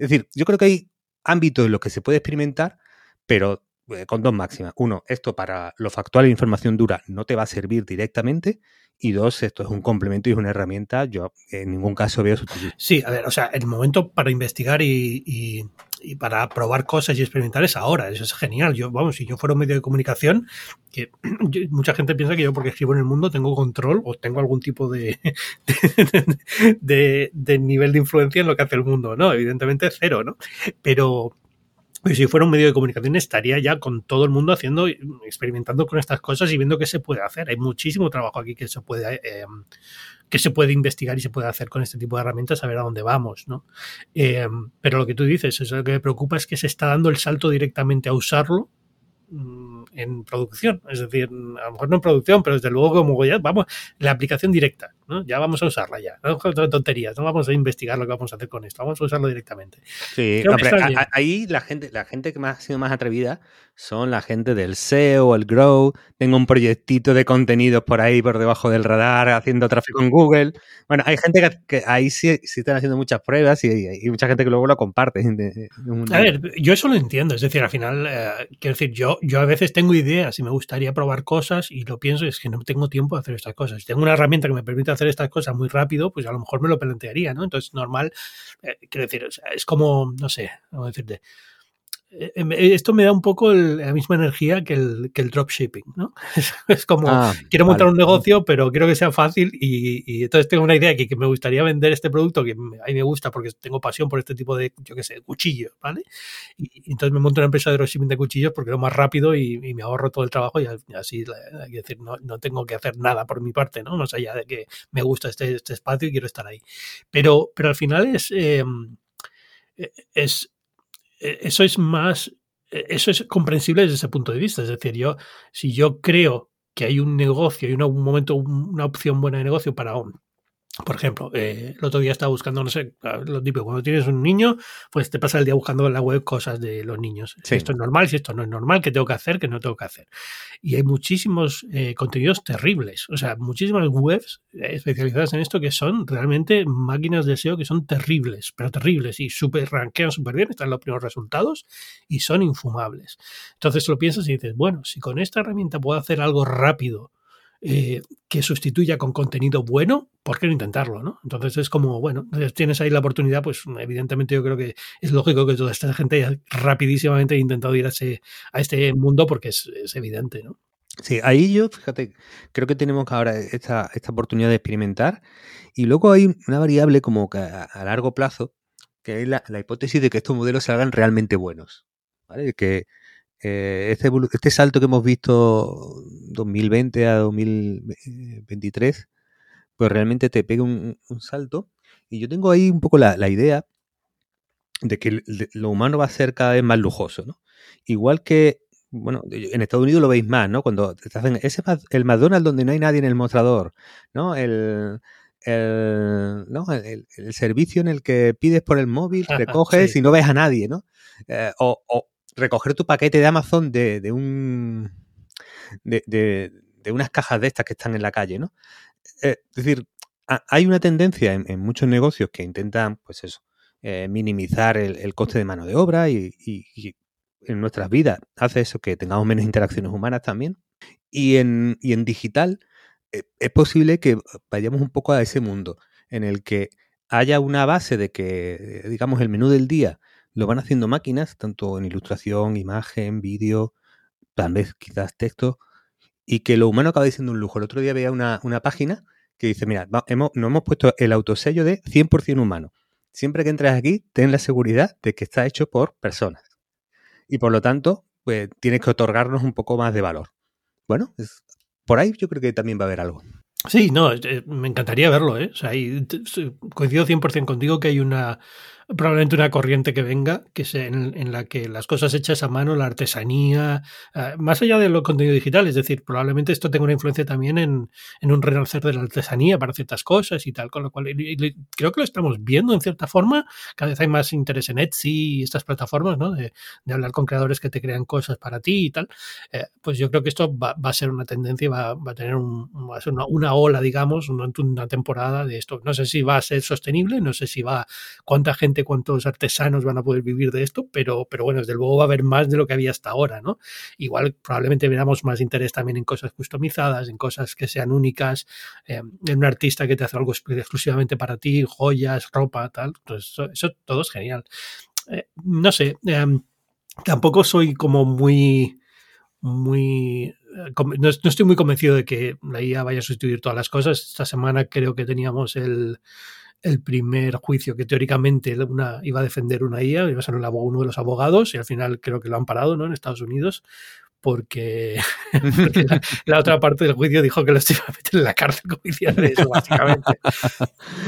Es decir, yo creo que hay ámbitos en los que se puede experimentar, pero eh, con dos máximas. Uno, esto para lo factual e información dura no te va a servir directamente. Y dos, esto es un complemento y es una herramienta. Yo en ningún caso veo su Sí, a ver, o sea, el momento para investigar y, para probar cosas y experimentar es ahora. Eso es genial. Yo, vamos, si yo fuera un medio de comunicación, que (clears throat) mucha gente piensa que yo porque escribo en el mundo tengo control o tengo algún tipo de, (laughs) de, de nivel de influencia en lo que hace el mundo. No, evidentemente cero, ¿no? Pero, y si fuera un medio de comunicación estaría ya con todo el mundo haciendo, experimentando con estas cosas y viendo qué se puede hacer. Hay muchísimo trabajo aquí que se puede, eh, que se puede investigar y se puede hacer con este tipo de herramientas, a ver a dónde vamos, ¿no? Eh, pero lo que tú dices, eso lo que me preocupa es que se está dando el salto directamente a usarlo mm, en producción, es decir, a lo mejor no en producción, pero desde luego como ya vamos, la aplicación directa. Ya vamos a usarla ya. No tonterías, no vamos a investigar lo que vamos a hacer con esto, vamos a usarlo directamente. Sí, ahí la gente, la gente que más ha sido más atrevida son la gente del SEO, el Grow. Tengo un proyectito de contenidos por ahí, por debajo del radar, haciendo tráfico en Google. Bueno, hay gente que, ahí sí, sí, están haciendo muchas pruebas y, hay mucha gente que luego lo comparte. a ver, yo eso lo entiendo. Es decir, al final, eh, quiero decir, yo, yo a veces tengo ideas y me gustaría probar cosas y lo pienso, es que no tengo tiempo de hacer estas cosas. tengo una herramienta que me permite hacer estas cosas muy rápido, pues a lo mejor me lo plantearía, ¿no? Entonces, normal, eh, quiero decir, es como, no sé, cómo decirte, esto me da un poco la misma energía que el, que el dropshipping, ¿no? (laughs) Es, como, ah, quiero montar un negocio, pero quiero que sea fácil y, entonces tengo una idea que, que, me gustaría vender este producto que a mí me gusta porque tengo pasión por este tipo de, yo qué sé, cuchillos, ¿vale? Y, entonces me monto una empresa de dropshipping de cuchillos porque es más rápido y, me ahorro todo el trabajo y así, es decir, no, no, tengo que hacer nada por mi parte, ¿no? Más allá de que me gusta este, este espacio y quiero estar ahí. Pero, pero al final es... Em, e, es eso es más, e, eso es comprensible desde ese punto de vista. Es decir, yo, si yo creo que hay un negocio y un momento, una opción buena de negocio para por ejemplo, eh, el otro día estaba buscando, no sé, lo típico, cuando tienes un niño, pues te pasa el día buscando en la web cosas de los niños. Si esto es normal, si esto no es normal, qué tengo que hacer, qué no tengo que hacer. Y hay muchísimos eh, contenidos terribles, o sea, muchísimas webs eh, especializadas en esto que son realmente máquinas de SEO que son terribles, pero terribles y super rankean súper bien, están los primeros resultados y son infumables. Entonces lo piensas y dices, bueno, si con esta herramienta puedo hacer algo rápido, eh, que sustituya con contenido bueno, ¿por qué no intentarlo? ¿no? Entonces es como, bueno, tienes ahí la oportunidad, pues evidentemente yo creo que es lógico que toda esta gente rapidísimamente haya intentado ir a, a este mundo porque es, evidente, ¿no? Sí, ahí yo, fíjate, creo que tenemos ahora esta, esta oportunidad de experimentar y luego hay una variable como que a, largo plazo, que es la, la, hipótesis de que estos modelos salgan realmente buenos. ¿vale? Que, eh, este, este, salto que hemos visto 2020 a 2023, pues realmente te pega un, salto. Y yo tengo ahí un poco la, idea de que lo humano va a ser cada vez más lujoso, ¿no? Igual que, bueno, en Estados Unidos lo veis más, ¿no? Cuando te hacen ese el McDonald's donde no hay nadie en el mostrador, ¿no? El, el, ¿no? el, servicio en el que pides por el móvil, recoges (laughs) y no ves a nadie, ¿no? Eh, o, recoger tu paquete de Amazon de, un. De, unas cajas de estas que están en la calle, ¿no? Eh, es decir, hay una tendencia en, muchos negocios que intentan, pues eso, eh, minimizar el, coste de mano de obra y, en nuestras vidas hace eso que tengamos menos interacciones humanas también. Y en, y en digital eh, es posible que vayamos un poco a ese mundo en el que haya una base de que, digamos, el menú del día lo van haciendo máquinas, tanto en ilustración, imagen, vídeo, tal vez quizás texto, y que lo humano acaba siendo un lujo. El otro día veía una, página que dice, mira, hemos, nos hemos puesto el autosello de 100% humano. Siempre que entres aquí, ten la seguridad de que está hecho por personas. Y por lo tanto, pues tienes que otorgarnos un poco más de valor. Bueno, por ahí yo creo que también va a haber algo. Sí, no, eh, me encantaría verlo, ¿eh? O sea, coincido 100% contigo que hay una, probablemente una corriente que venga, que sea en, la que las cosas hechas a mano, la artesanía, eh, más allá de lo contenido digital, es decir, probablemente esto tenga una influencia también en, en un renacer de la artesanía para ciertas cosas y tal, con lo cual creo que lo estamos viendo en cierta forma, cada vez hay más interés en Etsy y estas plataformas, ¿no? De, hablar con creadores que te crean cosas para ti y tal, eh, pues yo creo que esto va, va, a ser una tendencia y va, a tener un, una, una, ola, digamos, una, una temporada de esto. No sé si va a ser sostenible, no sé si va, cuánta gente cuántos artesanos van a poder vivir de esto, pero, pero bueno, desde luego va a haber más de lo que había hasta ahora, ¿no? Igual probablemente veamos más interés también en cosas customizadas, en cosas que sean únicas, eh, en un artista que te hace algo exclusivamente para ti, joyas, ropa, tal. Pues eso, todo es genial. Eh, no sé, em, tampoco soy como muy muy eh, no, estoy muy convencido de que la IA vaya a sustituir todas las cosas. Esta semana creo que teníamos el, el primer juicio que teóricamente una, iba a defender una IA, iba a ser uno de los abogados, y al final creo que lo han parado ¿no? en Estados Unidos, porque, (laughs) (laughs) la, otra parte del juicio dijo que los iba a meter en la cárcel como hicieron eso, básicamente.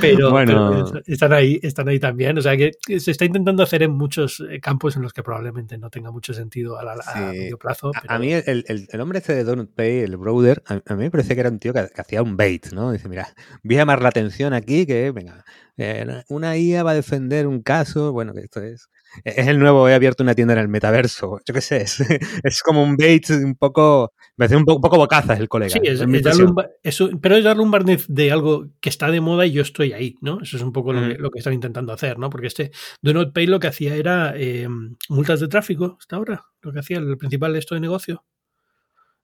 Pero, bueno. están ahí, están ahí también. O sea que se está intentando hacer en muchos eh, campos en los que probablemente no tenga mucho sentido a, medio plazo. A, mí el, el, hombre este de Donut Pay, el brother, a, mí me parecía que era un tío que, que, hacía un bait, ¿no? Dice, mira, voy a llamar la atención aquí que, venga, eh, una IA va a defender un caso, bueno, que esto es es el nuevo, he abierto una tienda en el metaverso. Yo qué sé, es, (laughs) como un bait un poco. Me hace un poco, poco bocazas el colega. Sí, es, darle un, pero es darle un barniz de algo que está de moda y yo estoy ahí, ¿no? Eso es un poco lo, que, están intentando hacer, ¿no? Porque este Do Not Pay lo que hacía era eh, multas de tráfico hasta ahora. Lo que hacía el principal de esto de negocio.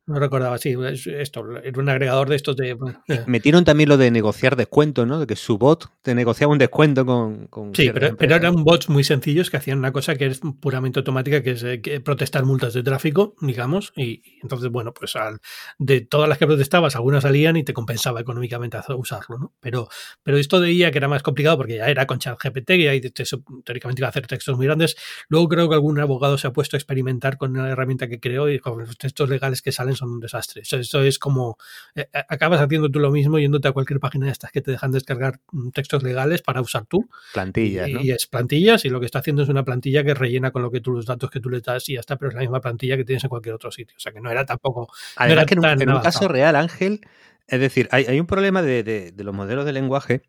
No recordaba, sí, esto, era un agregador de estos de... Metieron también lo de negociar descuentos, ¿no? De que su bot te negociaba un descuento con... sí, pero, pero, eran bots muy sencillos que hacían una cosa que es puramente automática, que es eh, protestar multas de tráfico, digamos, y, entonces, bueno, pues al, de todas las que protestabas, algunas salían y te compensaba económicamente usarlo, ¿no? Pero, pero esto de IA, que era más complicado porque ya era con ChatGPT, y ahí teóricamente iba a hacer textos muy grandes, luego creo que algún abogado se ha puesto a experimentar con una herramienta que creó y con los textos legales que salen son un desastre. Eso, es como, eh, eh, acabas haciendo tú lo mismo yéndote a cualquier página de estas que te dejan descargar mm, textos legales para usar tú. Plantillas, y, es plantillas y lo que está haciendo es una plantilla que rellena con lo que tú los datos que tú le das y ya está, pero es la misma plantilla que tienes en cualquier otro sitio. O sea que no era tampoco... Además que en, un, caso real, Ángel, es decir, hay, un problema de, los modelos de lenguaje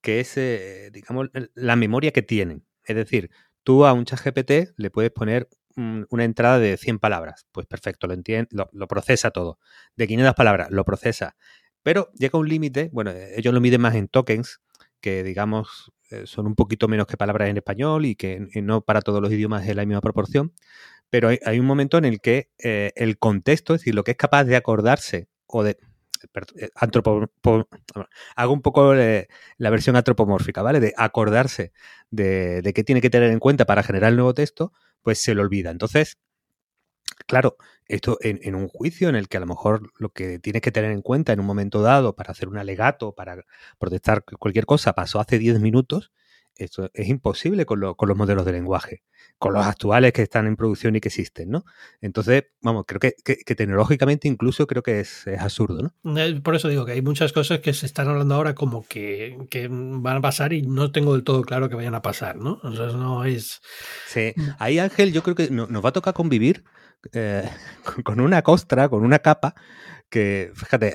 que es, eh, digamos, la memoria que tienen. Es decir, tú a un chat GPT le puedes poner una entrada de 100 palabras. Pues perfecto, lo, entiende, lo, procesa todo. De 500 palabras, lo procesa. Pero llega un límite, bueno, eh, ellos lo miden más en tokens, que digamos eh, son un poquito menos que palabras en español y que no para todos los idiomas es la misma proporción. Pero hay, un momento en el que eh, el contexto, es decir, lo que es capaz de acordarse o de eh, hago un poco la versión antropomórfica, ¿vale? De acordarse de, de qué tiene que tener en cuenta para generar el nuevo texto, pues se lo olvida. Entonces, claro, esto en, un juicio en el que a lo mejor lo que tienes que tener en cuenta en un momento dado para hacer un alegato, para protestar cualquier cosa, pasó hace 10 minutos, esto es imposible con, con, los modelos de lenguaje, con los actuales que están en producción y que existen, ¿no? Entonces, vamos, creo que, tecnológicamente incluso creo que es, absurdo, ¿no? Eh, por eso digo que hay muchas cosas que se están hablando ahora como que, van a pasar y no tengo del todo claro que vayan a pasar, ¿no? O sea, no es... Sí, mm. ahí Ángel yo creo que nos va a tocar convivir eh, (laughs) con una costra, con una capa, que, fíjate,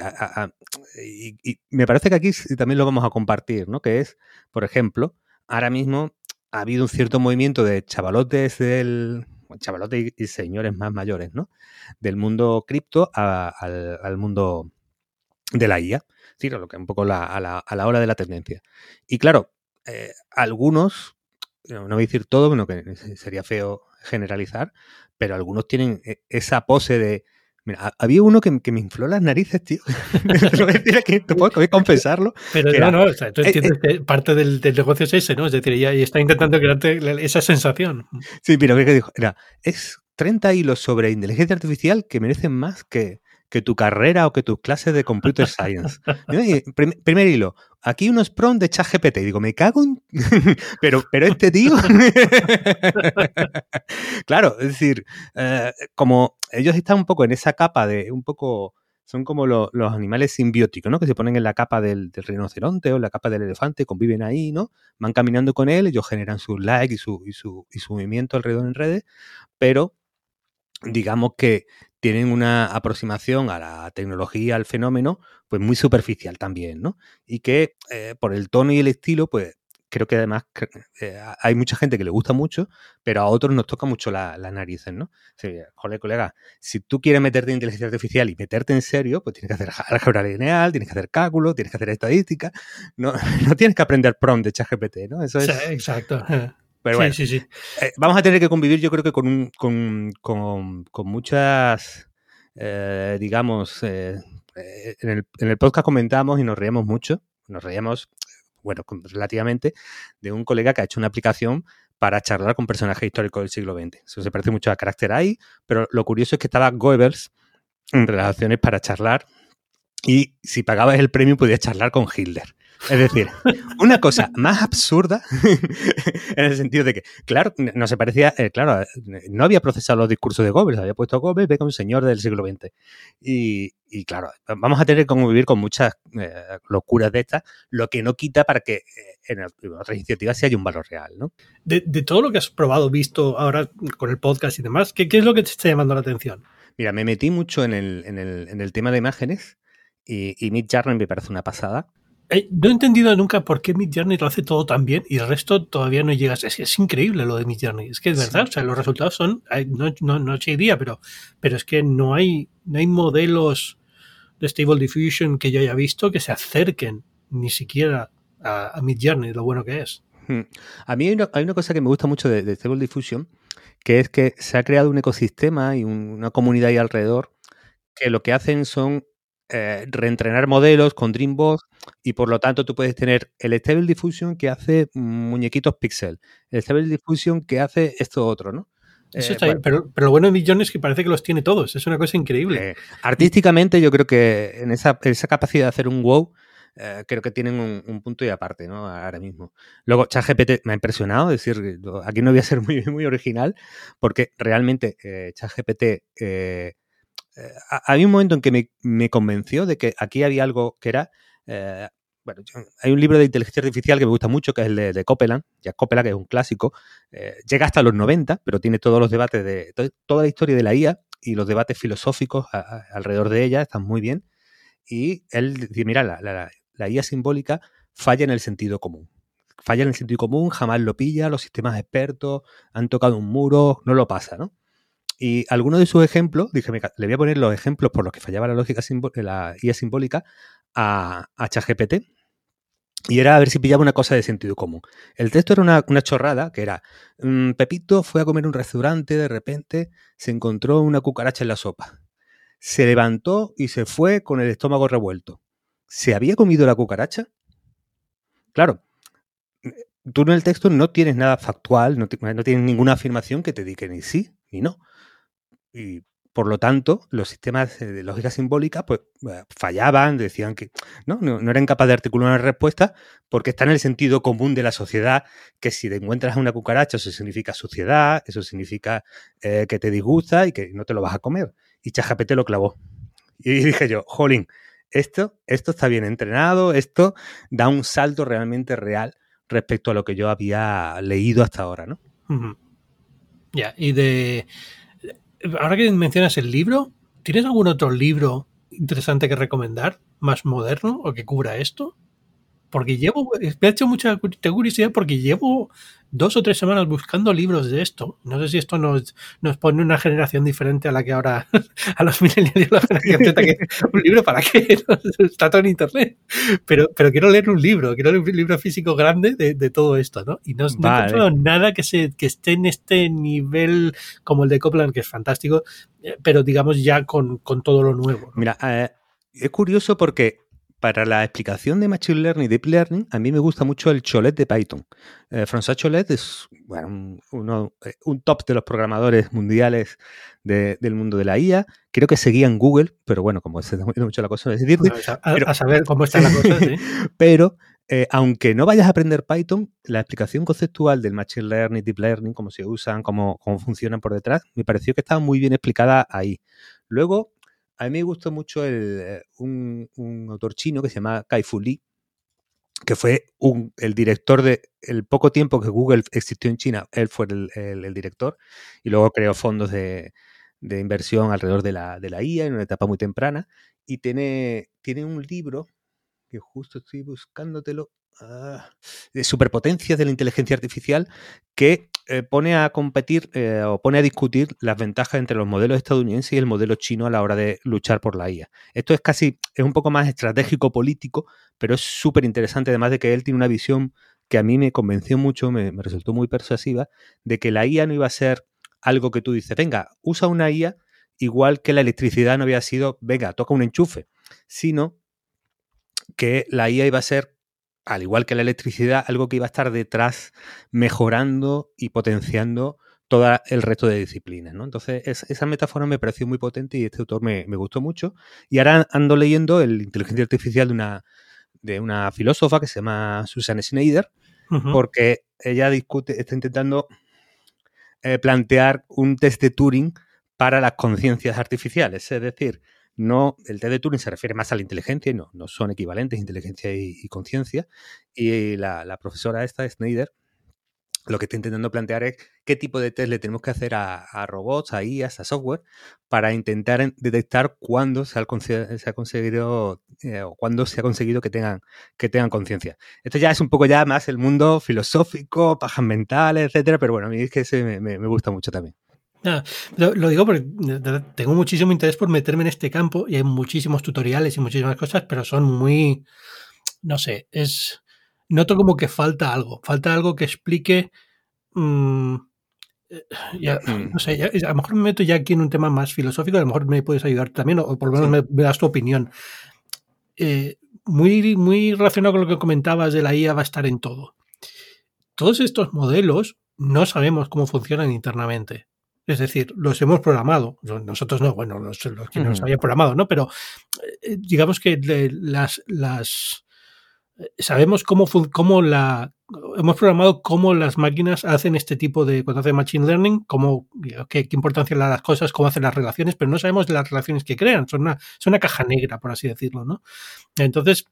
y, me parece que aquí también lo vamos a compartir, ¿no? Que es, por ejemplo, ahora mismo ha habido un cierto movimiento de chavalotes del, chavalotes y, señores más mayores, ¿no? Del mundo cripto al, mundo de la IA. Sí, lo que un poco a, la, hora de la tendencia. Y claro, eh, algunos, no voy a decir todo, bueno, que sería feo generalizar, pero algunos tienen e, esa pose de. Mira, había uno que, me infló las narices, tío. (laughs) te puedo confesarlo. Pero no, no, o sea, tú eh, entiendes eh que parte del, negocio es ese, ¿no? Es decir, ella está intentando crearte esa sensación. Sí, pero ¿qué dijo? Era, es 30 hilos sobre inteligencia artificial que merecen más que, que tu carrera o que tus clases de computer science. primer hilo, aquí unos prompts de chat GPT. Digo, me cago en... (laughs) pero, pero este tío... (laughs) claro, es decir, eh, como ellos están un poco en esa capa de un poco... Son como los animales simbióticos, ¿no? Que se ponen en la capa del, rinoceronte o en la capa del elefante, conviven ahí, ¿no? Van caminando con él, ellos generan sus likes su, y su, y su movimiento alrededor en redes, pero digamos que tienen una aproximación a la tecnología, al fenómeno, pues muy superficial también, ¿no? Y que eh, por el tono y el estilo, pues creo que además eh, hay mucha gente que le gusta mucho, pero a otros nos toca mucho las narices, ¿no? joder, colega, si tú quieres meterte en inteligencia artificial y meterte en serio, pues tienes que hacer álgebra lineal, tienes que hacer cálculo, tienes que hacer estadística, no, (laughs) no tienes que aprender prompt de ChatGPT, ¿no? Es... exacto. (laughs) Pero bueno, sí, sí, eh, vamos a tener que convivir, yo creo que con, un, con, con, muchas, eh, digamos, eh, en, el, en, el, podcast comentamos y nos reíamos mucho, nos reíamos, bueno, relativamente, de un colega que ha hecho una aplicación para charlar con personajes históricos del siglo XX. Eso se parece mucho a Carácter ahí, pero lo curioso es que estaba Goebbels en relaciones para charlar y si pagabas el premio podías charlar con Hitler. Es decir, una cosa más absurda (laughs) en el sentido de que, claro, no se parecía, eh, claro, no había procesado los discursos de Goebbels, había puesto a Goebbels, ve un señor del siglo XX. Y, claro, vamos a tener que convivir con muchas eh, locuras de estas, lo que no quita para que eh, en, otras iniciativas sí haya un valor real, ¿no? De, todo lo que has probado, visto ahora con el podcast y demás, ¿qué, es lo que te está llamando la atención? Mira, me metí mucho en el, en el, en el tema de imágenes y, y Mid Journey me parece una pasada. Eh, no he entendido nunca por qué Midjourney lo hace todo tan bien y el resto todavía no llega. Es, es increíble lo de Midjourney. Es que es verdad, o sea, los resultados son, no, no, noche y día, pero, pero es que no hay, no hay modelos de Stable Diffusion que yo haya visto que se acerquen ni siquiera a, a Midjourney, lo bueno que es. Hmm. A mí hay una, cosa que me gusta mucho de, Stable Diffusion, que es que se ha creado un ecosistema y una comunidad ahí alrededor que lo que hacen son eh, reentrenar modelos con Dreambox y por lo tanto tú puedes tener el Stable Diffusion que hace muñequitos pixel, el Stable Diffusion que hace esto otro, ¿no? Eso eh, está bien, pero, lo bueno de Millones es que parece que los tiene todos, es una cosa increíble. Eh, artísticamente yo creo que en esa, capacidad de hacer un wow, creo que tienen un, punto y aparte, ¿no? Ahora mismo. Luego, ChatGPT me ha impresionado, es decir, aquí no voy a ser muy, (laughs) muy original, porque realmente ChatGPT eh, hay un momento en que me, convenció de que aquí había algo que era. Eh, bueno, hay un libro de inteligencia artificial que me gusta mucho, que es el de, de Copeland, ya Copeland, que es un clásico. Eh, llega hasta los 90, pero tiene todos los debates de. toda la historia de la IA y los debates filosóficos alrededor de ella, están muy bien. Y él dice: mira, la, la, la IA simbólica falla en el sentido común falla en el sentido común, jamás lo pilla, los sistemas expertos han tocado un muro, no lo pasa, ¿no? Y algunos de sus ejemplos, dije, le voy a poner los ejemplos por los que fallaba la lógica la IA simbólica a, a ChatGPT. Y era a ver si pillaba una cosa de sentido común. El texto era una, chorrada que era, mm, Pepito fue a comer un restaurante, de repente se encontró una cucaracha en la sopa. se levantó y se fue con el estómago revuelto. ¿Se había comido la cucaracha? Claro, tú en el texto no tienes nada factual, no, tienes ninguna afirmación que te diga ni sí ni no. Y por lo tanto, los sistemas de lógica simbólica pues, eh, fallaban, decían que ¿no? No, eran capaces de articular una respuesta porque está en el sentido común de la sociedad que si te encuentras una cucaracha eso significa suciedad, eso significa eh, que te disgusta y que no te lo vas a comer. Y ChatGPT lo clavó. Y dije yo, jolín, esto, esto está bien entrenado, esto da un salto realmente real respecto a lo que yo había leído hasta ahora, ¿no? Ya, y de ahora que mencionas el libro, ¿tienes algún otro libro interesante que recomendar, más moderno o que cubra esto? Porque llevo, me ha hecho mucha curiosidad porque llevo dos o tres semanas buscando libros de esto. No sé si esto nos, nos pone una generación diferente a la que ahora, (laughs) a los millennials la generación Z, que (laughs) un libro para qué, (laughs) está todo en internet. Pero, pero quiero leer un libro, quiero leer un libro físico grande de, de todo esto, ¿no? Y no, he encontrado nada que, se, que esté en este nivel como el de Copland, que es fantástico, eh, pero digamos ya con, con todo lo nuevo. Mira, eh, es curioso porque para la explicación de Machine Learning y Deep Learning, a mí me gusta mucho el Cholet de Python. Eh, François Cholet es bueno, eh, un, top de los programadores mundiales del mundo de la IA. Creo que seguía en Google, pero bueno, como se está mucho la cosa, decir, a, saber cómo está la cosa. ¿sí? (laughs) pero eh, aunque no vayas a aprender Python, la explicación conceptual del Machine Learning, Deep Learning, cómo se usan, cómo, cómo funcionan por detrás, me pareció que estaba muy bien explicada ahí. Luego, a mí me gustó mucho eh, un, autor chino que se llama Kai Fu Lee, que fue el director de el poco tiempo que Google existió en China, él fue el, director y luego creó fondos de, inversión alrededor de la, de la, IA en una etapa muy temprana y tiene, tiene un libro que justo estoy buscándotelo, ah, de superpotencias de la inteligencia artificial que eh, pone a competir eh, o pone a discutir las ventajas entre los modelos estadounidenses y el modelo chino a la hora de luchar por la IA. Esto es casi, es un poco más estratégico político, pero es súper interesante, además de que él tiene una visión que a mí me convenció mucho, me, resultó muy persuasiva, de que la IA no iba a ser algo que tú dices, venga, usa una IA igual que la electricidad no había sido, venga, toca un enchufe, sino que la IA iba a ser al igual que la electricidad, algo que iba a estar detrás mejorando y potenciando todo el resto de disciplinas. ¿no? Entonces, esa metáfora me pareció muy potente y este autor me, gustó mucho. Y ahora ando leyendo el inteligencia artificial de una, de una filósofa que se llama Susan Schneider, porque ella discute, está intentando eh, plantear un test de Turing para las conciencias artificiales. Es decir, no, el test de Turing se refiere más a la inteligencia y no, no son equivalentes inteligencia y, conciencia. Y la, profesora esta, Snyder, lo que está intentando plantear es qué tipo de test le tenemos que hacer a, robots, a IAs, a software, para intentar detectar cuándo se ha, conseguido eh, o cuándo se ha conseguido que tengan, que tengan conciencia. Esto ya es un poco ya más el mundo filosófico, pajas mentales, etcétera, pero bueno, a mí es que ese me gusta mucho también lo, digo porque tengo muchísimo interés por meterme en este campo y hay muchísimos tutoriales y muchísimas cosas, pero son muy, no sé, es, noto como que falta algo, falta algo que explique, mm, eh, mm. no sé, a lo mejor me meto ya aquí en un tema más filosófico, a lo mejor me puedes ayudar también, o, por lo menos me, das tu opinión. Eh, muy, muy relacionado con lo que comentabas de la IA va a estar en todo. Todos estos modelos no sabemos cómo funcionan internamente. Es decir, los hemos programado. Nosotros no, bueno, los, que nos habían programado, ¿no? Pero eh, digamos que las, las eh, sabemos cómo, cómo la hemos programado cómo las máquinas hacen este tipo de cuando hacen machine learning, cómo, qué, qué, importancia le dan las cosas, cómo hacen las relaciones, pero no sabemos de las relaciones que crean. Son una, son una caja negra, por así decirlo, ¿no? Entonces,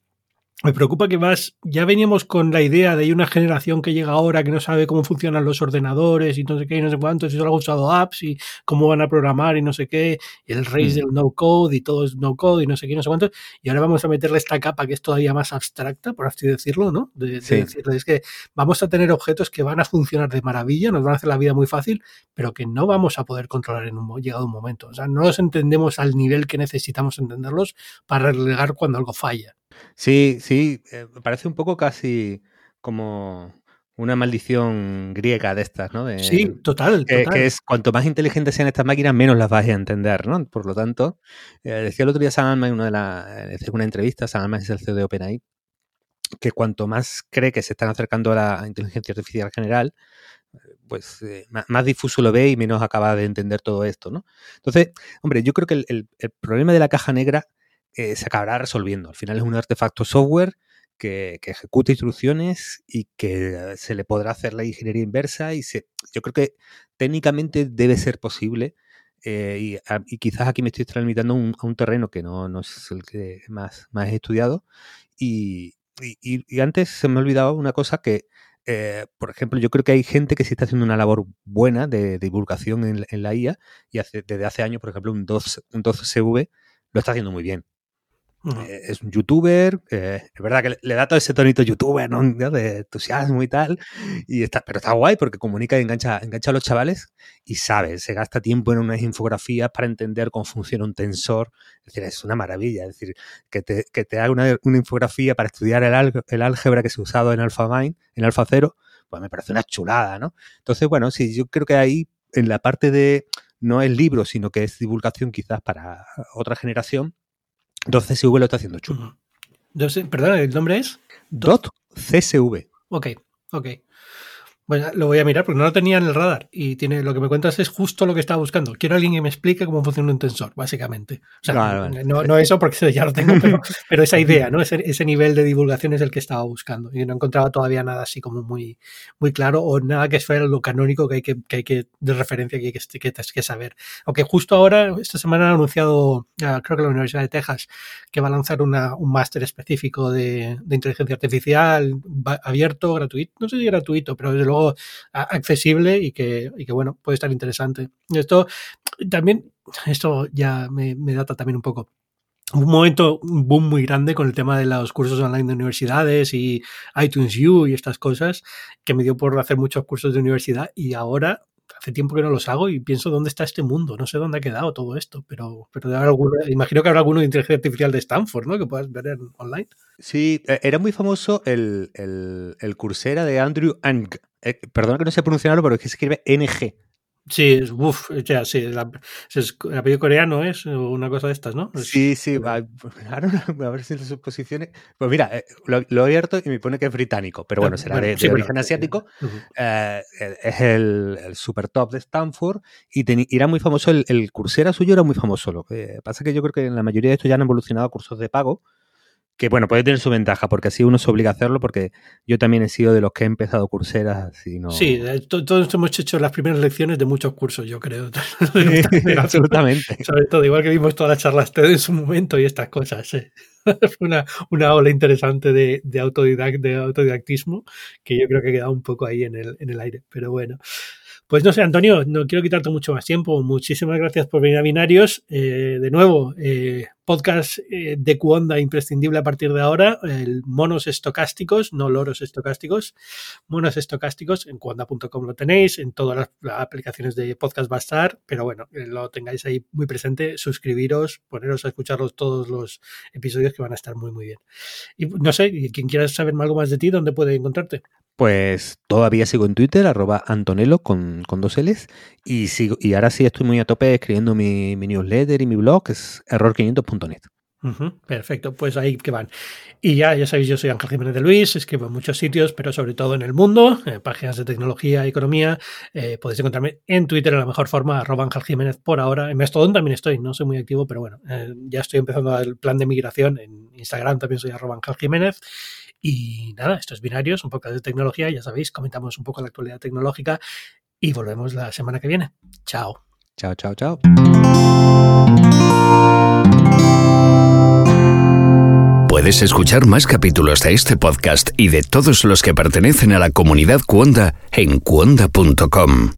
me preocupa que más, ya veníamos con la idea de una generación que llega ahora que no sabe cómo funcionan los ordenadores y no sé qué y no sé cuántos y solo ha usado apps y cómo van a programar y no sé qué, y el race mm. del no code y todo es no code y no sé qué y no sé cuántos, y ahora vamos a meterle esta capa que es todavía más abstracta, por así decirlo, ¿no? De, decirle, es que vamos a tener objetos que van a funcionar de maravilla, nos van a hacer la vida muy fácil, pero que no vamos a poder controlar en un llegado un momento. O sea, no los entendemos al nivel que necesitamos entenderlos para relegar cuando algo falla. Sí, sí, eh, parece un poco casi como, una maldición griega de estas, ¿no? sí, total, que, total. Que es cuanto más inteligentes sean estas máquinas, menos las vas a entender, ¿no? Por lo tanto, eh, decía el otro día Sam Altman en una, de la, una entrevista, Sam Altman es el CEO de OpenAI, que cuanto más cree que se están acercando a la inteligencia artificial general, pues eh, más, difuso lo ve y menos acaba de entender todo esto, ¿no? Entonces, hombre, yo creo que el, problema de la caja negra eh, se acabará resolviendo. Al final es un artefacto software que, ejecuta instrucciones y que se le podrá hacer la ingeniería inversa y se, yo creo que técnicamente debe ser posible eh, y, quizás aquí me estoy tramitando a un terreno que no, no, es el que más, más he estudiado y, y, antes se me ha olvidado una cosa que, eh, por ejemplo, yo creo que hay gente que sí está haciendo una labor buena de, divulgación en, la IA y hace, desde hace años, por ejemplo, un 12, un 12CV lo está haciendo muy bien. Eh, es un youtuber, eh, es verdad que le, da todo ese tonito youtuber, ¿no? De entusiasmo y tal, y está, pero está guay porque comunica y engancha, engancha a los chavales y sabe, se gasta tiempo en unas infografías para entender cómo funciona un tensor, es decir, es una maravilla, es decir, que te, que te haga una, infografía para estudiar el, álgebra que se ha usado en AlphaMine, en Alpha Zero, pues me parece una chulada, ¿no? Entonces, bueno, sí, yo creo que ahí, en la parte de, no es libro, sino que es divulgación quizás para otra generación, Dot CSV lo está haciendo chulo. Perdón, ¿el nombre es? Dot CSV. Ok, ok. Bueno, lo voy a mirar porque no lo tenía en el radar y tiene lo que me cuentas es justo lo que estaba buscando. Quiero alguien que me explique cómo funciona un tensor, básicamente. O sea, no, eso porque ya lo tengo, pero, (laughs) esa idea, ¿no? Ese, nivel de divulgación es el que estaba buscando y no encontraba todavía nada así como muy, muy claro o nada que fuera lo canónico que hay que, que, hay que de referencia que hay que, que, que saber. Aunque justo ahora, esta semana han anunciado, creo que la Universidad de Texas, que va a lanzar una, un máster específico de, de inteligencia artificial abierto, gratuito, no sé si gratuito, pero desde luego accesible y que, y que, bueno, puede estar interesante. Esto también, esto ya me, data también un poco un momento, un boom muy grande con el tema de los cursos online de universidades y iTunes U y estas cosas, que me dio por hacer muchos cursos de universidad y ahora hace tiempo que no los hago y pienso dónde está este mundo, no sé dónde ha quedado todo esto, pero, pero imagino que habrá alguno de inteligencia artificial de Stanford, ¿no? Que puedas ver online. Sí, e, era muy famoso el, el, el de Andrew Ang, eh, perdona que no sé pronunciarlo, pero es que se escribe NG. Sí, uff, ya, sí, el apellido coreano es una cosa de estas, ¿no? Sí, sí, a, (laughs) a ver si las posiciones. Pues mira, eh, lo, he abierto y me pone que es británico, pero bueno, será de, origen asiático. Eh, es el, super top de Stanford y, era muy famoso, el, el, cursera suyo era muy famoso. Lo que pasa que yo creo que en la mayoría de estos ya han evolucionado a cursos de pago que bueno, puede tener su ventaja, porque así uno se obliga a hacerlo, porque yo también he sido de los que he empezado curseras no... Sí, todos hemos hecho las primeras lecciones de muchos cursos, yo creo. (laughs) (laughs) absolutamente. Sobre todo, igual que vimos todas las charlas TED en su momento y estas cosas. (laughs) Fue una, una ola interesante de, de, autodidact, de autodidactismo que yo creo que ha quedado un poco ahí en el, en el aire, pero bueno. Pues no sé, Antonio, no quiero quitarte mucho más tiempo. Muchísimas gracias por venir a Binarios. Eh, de nuevo, eh, podcast eh, de Cuonda imprescindible a partir de ahora. El monos estocásticos, no loros estocásticos. Monos estocásticos en cuonda.com lo tenéis. En todas las, aplicaciones de podcast va a estar. Pero bueno, lo tengáis ahí muy presente. Suscribiros, poneros a escucharlos todos los episodios que van a estar muy, muy bien. Y no sé, quien quiera saber algo más de ti, ¿dónde puede encontrarte? Pues todavía sigo en Twitter, arroba Antonello con, dos L's. Y, sigo, y ahora sí estoy muy a tope escribiendo mi, newsletter y mi blog, que es error500.net. perfecto, pues ahí que van. Y ya, ya sabéis, yo soy Ángel Jiménez de Luis, escribo en muchos sitios, pero sobre todo en el mundo, en páginas de tecnología economía. Eh, podéis encontrarme en Twitter de la mejor forma, arroba Ángel Jiménez por ahora. En Mastodon también estoy, no soy muy activo, pero bueno, eh, ya estoy empezando el plan de migración. En Instagram también soy arroba Ángel Jiménez. Y nada, esto es Binarios, un poco de tecnología, ya sabéis, comentamos un poco la actualidad tecnológica y volvemos la semana que viene. Chao. Chao, chao, chao. Puedes escuchar más capítulos de este podcast y de todos los que pertenecen a la comunidad Cuonda en cuonda.com.